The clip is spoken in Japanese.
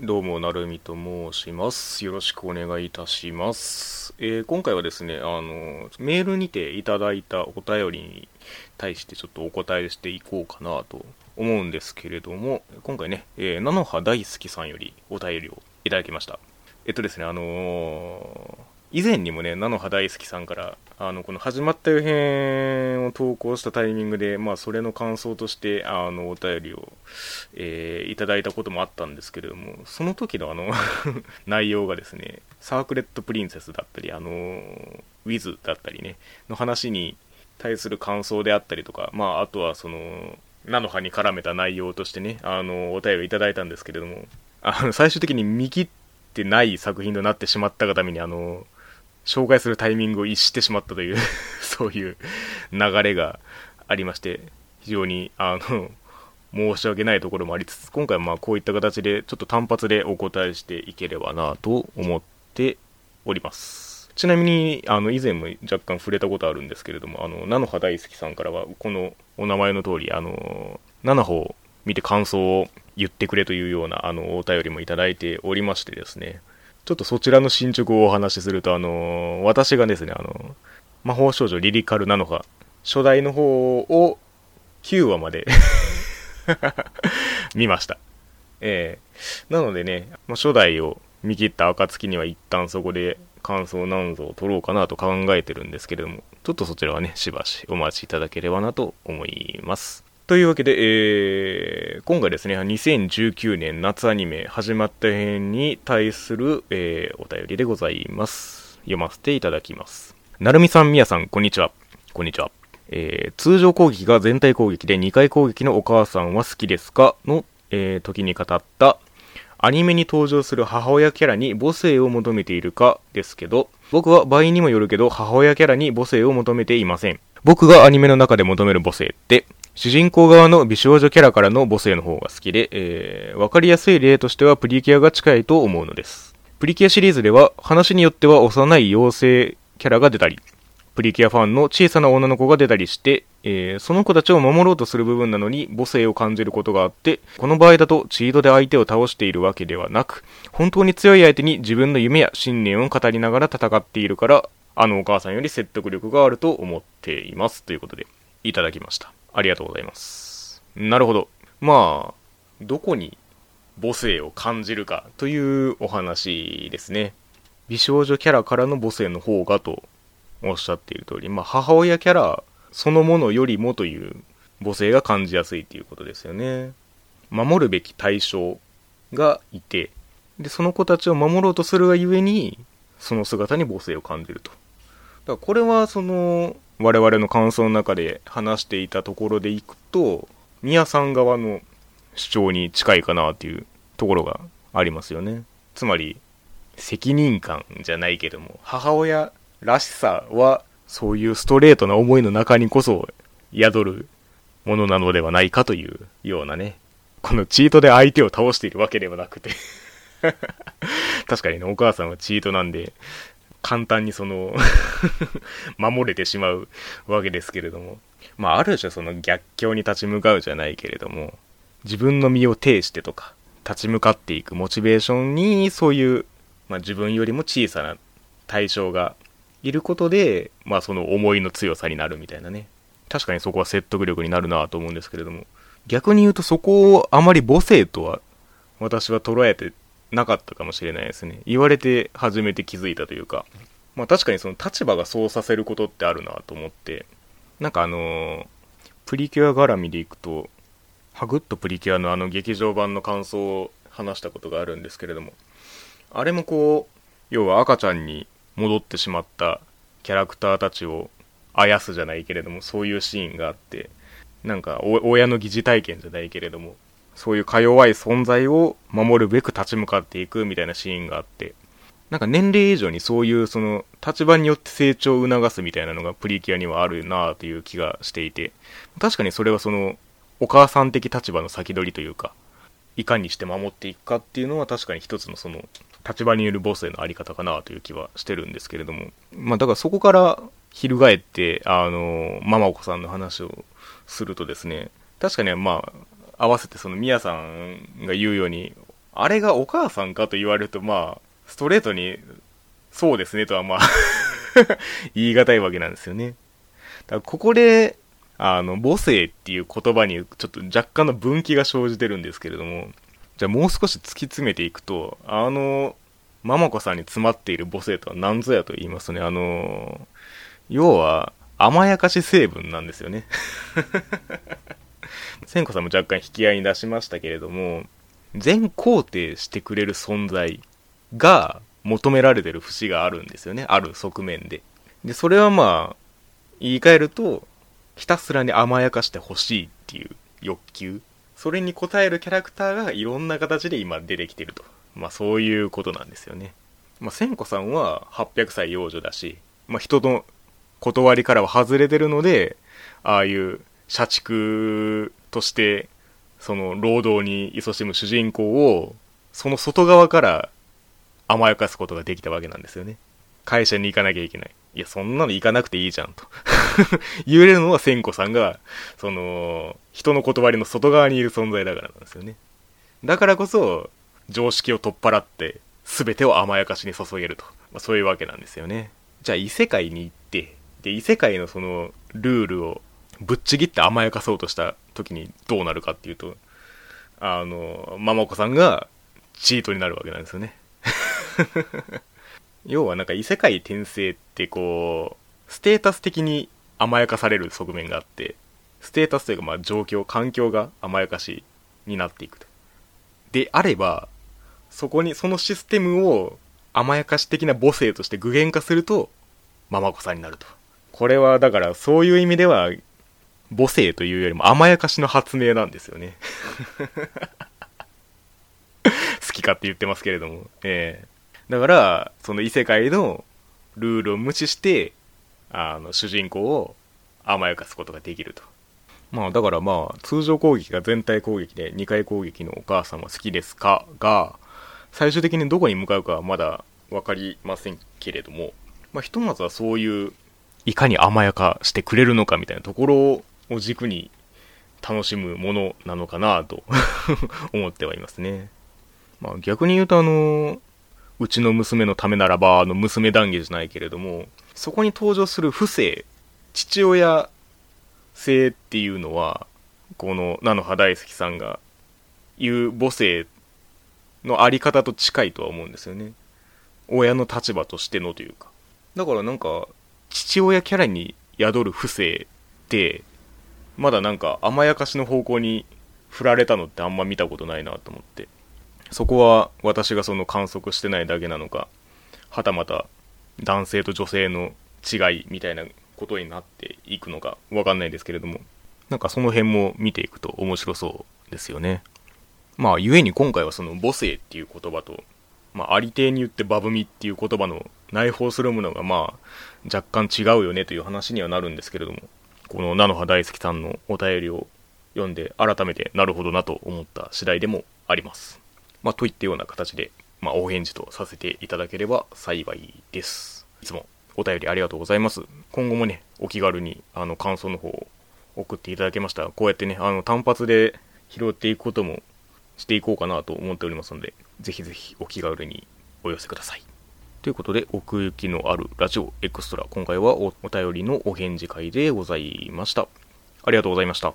どうも、なるみと申します。よろしくお願いいたします。えー今回はですね、あの、メールにていただいたお便りに対してちょっとお答えしていこうかなと思うんですけれども、今回ね、えー、菜の葉大好きさんよりお便りをいただきました。えっとですね、あのー以前にもね、菜の葉大好きさんから、あの、この始まったよ編を投稿したタイミングで、まあ、それの感想として、あの、お便りを、えーいただいたこともあったんですけれども、その時のあの、内容がですね、サークレットプリンセスだったり、あの、ウィズだったりね、の話に対する感想であったりとか、まあ、あとはその、菜の葉に絡めた内容としてね、あの、お便りいただいたんですけれども、あの、最終的に見切ってない作品となってしまったがために、あの、紹介するタイミングを逸してしまったという そういう流れがありまして非常にあの申し訳ないところもありつつ今回はまあこういった形でちょっと単発でお答えしていければなと思っております。ちなみにあの以前も若干触れたことあるんですけれどもあの菜の葉大好きさんからはこのお名前の通りあの菜の葉を見て感想を言ってくれというようなあのお便りもいただいておりましてですね。ちょっとそちらの進捗をお話しすると、あの私がですね、あの魔法少女リリカルなのか、初代の方を9話まで 見ました。ええなのでね、まあ、初代を見切った暁には一旦そこで感想何ぞを取ろうかなと考えてるんですけれども、ちょっとそちらはね、しばしお待ちいただければなと思います。というわけで、えー今回ですね、2019年夏アニメ始まった編に対する、えーお便りでございます。読ませていただきます。なるみさん、みやさん、こんにちは。こんにちは。えー通常攻撃が全体攻撃で2回攻撃のお母さんは好きですか？の、え時に語ったアニメに登場する母親キャラに母性を求めているか？ですけど、僕は場合にもよるけど母親キャラに母性を求めていません。僕がアニメの中で求める母性って、主人公側の美少女キャラからの母性の方が好きで、えー、わかりやすい例としてはプリキュアが近いと思うのです。プリキュアシリーズでは話によっては幼い妖精キャラが出たり、プリキュアファンの小さな女の子が出たりして、えーその子たちを守ろうとする部分なのに母性を感じることがあって、この場合だとチートで相手を倒しているわけではなく、本当に強い相手に自分の夢や信念を語りながら戦っているから、あのお母さんより説得力があると思っています。ということで、いただきました。ありがとうございます。なるほど。まあ、どこに母性を感じるかというお話ですね。美少女キャラからの母性の方がとおっしゃっている通り、まあ、母親キャラそのものよりもという母性が感じやすいということですよね。守るべき対象がいて、で、その子たちを守ろうとするがゆえに、その姿に母性を感じると。だからこれはその、我々の感想の中で話していたところでいくと、宮さん側の主張に近いかなっていうところがありますよね。つまり、責任感じゃないけども、母親らしさは、そういうストレートな思いの中にこそ宿るものなのではないかというようなね。このチートで相手を倒しているわけではなくて。確かにね、お母さんはチートなんで、簡単にその、守れてしまうわけですけれども。まあ、ある種その逆境に立ち向かうじゃないけれども、自分の身を挺してとか、立ち向かっていくモチベーションに、そういう、まあ自分よりも小さな対象がいることで、まあその思いの強さになるみたいなね。確かにそこは説得力になるなと思うんですけれども、逆に言うとそこをあまり母性とは私は捉えてなかったかもしれないですね。言われて初めて気づいたというか、まあ確かにその立場がそうさせることってあるなと思って、なんかあのープリキュア絡みでいくと、ハグッとプリキュアのあの劇場版の感想を話したことがあるんですけれども、あれもこう、要は赤ちゃんに戻ってしまったキャラクターたちをあやすじゃないけれども、そういうシーンがあって、なんか親の疑似体験じゃないけれども、そういうか弱い存在を守るべく立ち向かっていくみたいなシーンがあって、なんか年齢以上にそういうその立場によって成長を促すみたいなのがプリキュアにはあるなあという気がしていて、確かにそれはそのお母さん的立場の先取りというか、いかにして守っていくかっていうのは確かに一つのその立場によるボスへのあり方かなという気はしてるんですけれども、まあだからそこから翻って、あの、ママお子さんの話をするとですね、確かにまあ、合わせてそのミヤさんが言うように、あれがお母さんかと言われると、まあ、ストレートに、そうですねとはまあ 言い難いわけなんですよね。だからここで、あの、母性っていう言葉にちょっと若干の分岐が生じてるんですけれども、じゃあもう少し突き詰めていくと、あの、ママ子さんに詰まっている母性とは何ぞやと言いますとね、あの、要は、甘やかし成分なんですよね。千子さんも若干引き合いに出しましたけれども、全肯定してくれる存在が求められてる節があるんですよね。ある側面で。で、それはまあ、言い換えると、ひたすらに甘やかしてほしいっていう欲求。それに応えるキャラクターがいろんな形で今出てきてると。まあそういうことなんですよね。まあ千子さんは800歳幼女だし、まあ人の断りからは外れてるので、ああいう社畜としてその労働に勤しむ主人公をその外側から甘やかすことができたわけなんですよね。会社に行かなきゃいけない。いや、そんなの行かなくていいじゃんと 言えるのは千子さんが、その、人の断りの外側にいる存在だからなんですよね。だからこそ、常識を取っ払って、全てを甘やかしに注げると。まあ、そういうわけなんですよね。じゃあ異世界に行って、で、異世界のその、ルールをぶっちぎって甘やかそうとした時にどうなるかっていうと、あの、ママ子さんがチートになるわけなんですよね。要はなんか異世界転生ってこう、ステータス的に甘やかされる側面があって、ステータスというかまあ状況、環境が甘やかしになっていくと。であれば、そこに、そのシステムを甘やかし的な母性として具現化すると、ママ子さんになると。これはだからそういう意味では母性というよりも甘やかしの発明なんですよね 好きかって言ってますけれども。ええー、だから、その異世界のルールを無視して、あの、主人公を甘やかすことができると。まあ、だからまあ、通常攻撃が全体攻撃で2回攻撃のお母さんは好きですか？が、最終的にどこに向かうかはまだ分かりませんけれども、まあ、ひとまずはそういう、いかに甘やかしてくれるのかみたいなところを軸に楽しむものなのかなと 思ってはいますね。まあ逆に言うとあの、うちの娘のためならばあの娘談義じゃないけれども、そこに登場する不正、父親性っていうのは、この菜の葉大好きさんが言う母性のあり方と近いとは思うんですよね。親の立場としてのというか。だからなんか、父親キャラに宿る不正って、まだなんか甘やかしの方向に振られたのってあんま見たことないなと思って。そこは私がその観測してないだけなのか、はたまた男性と女性の違いみたいなことになっていくのかわかんないですけれども、なんかその辺も見ていくと面白そうですよね。まあ、故に今回はその母性っていう言葉と、まあ、ありていに言ってバブミっていう言葉の内包するものがまあ、若干違うよねという話にはなるんですけれども、この菜の葉大好きさんのお便りを読んで改めてなるほどなと思った次第でもあります。まあ、といったような形で、まあ、お返事とさせていただければ幸いです。いつもお便りありがとうございます。今後もね、お気軽にあの感想の方を送っていただけましたら、こうやってね、あの単発で拾っていくこともしていこうかなと思っておりますので、ぜひぜひお気軽にお寄せください。ということで、奥行きのあるラジオエクストラ、今回はお便りのお返事会でございました。ありがとうございました。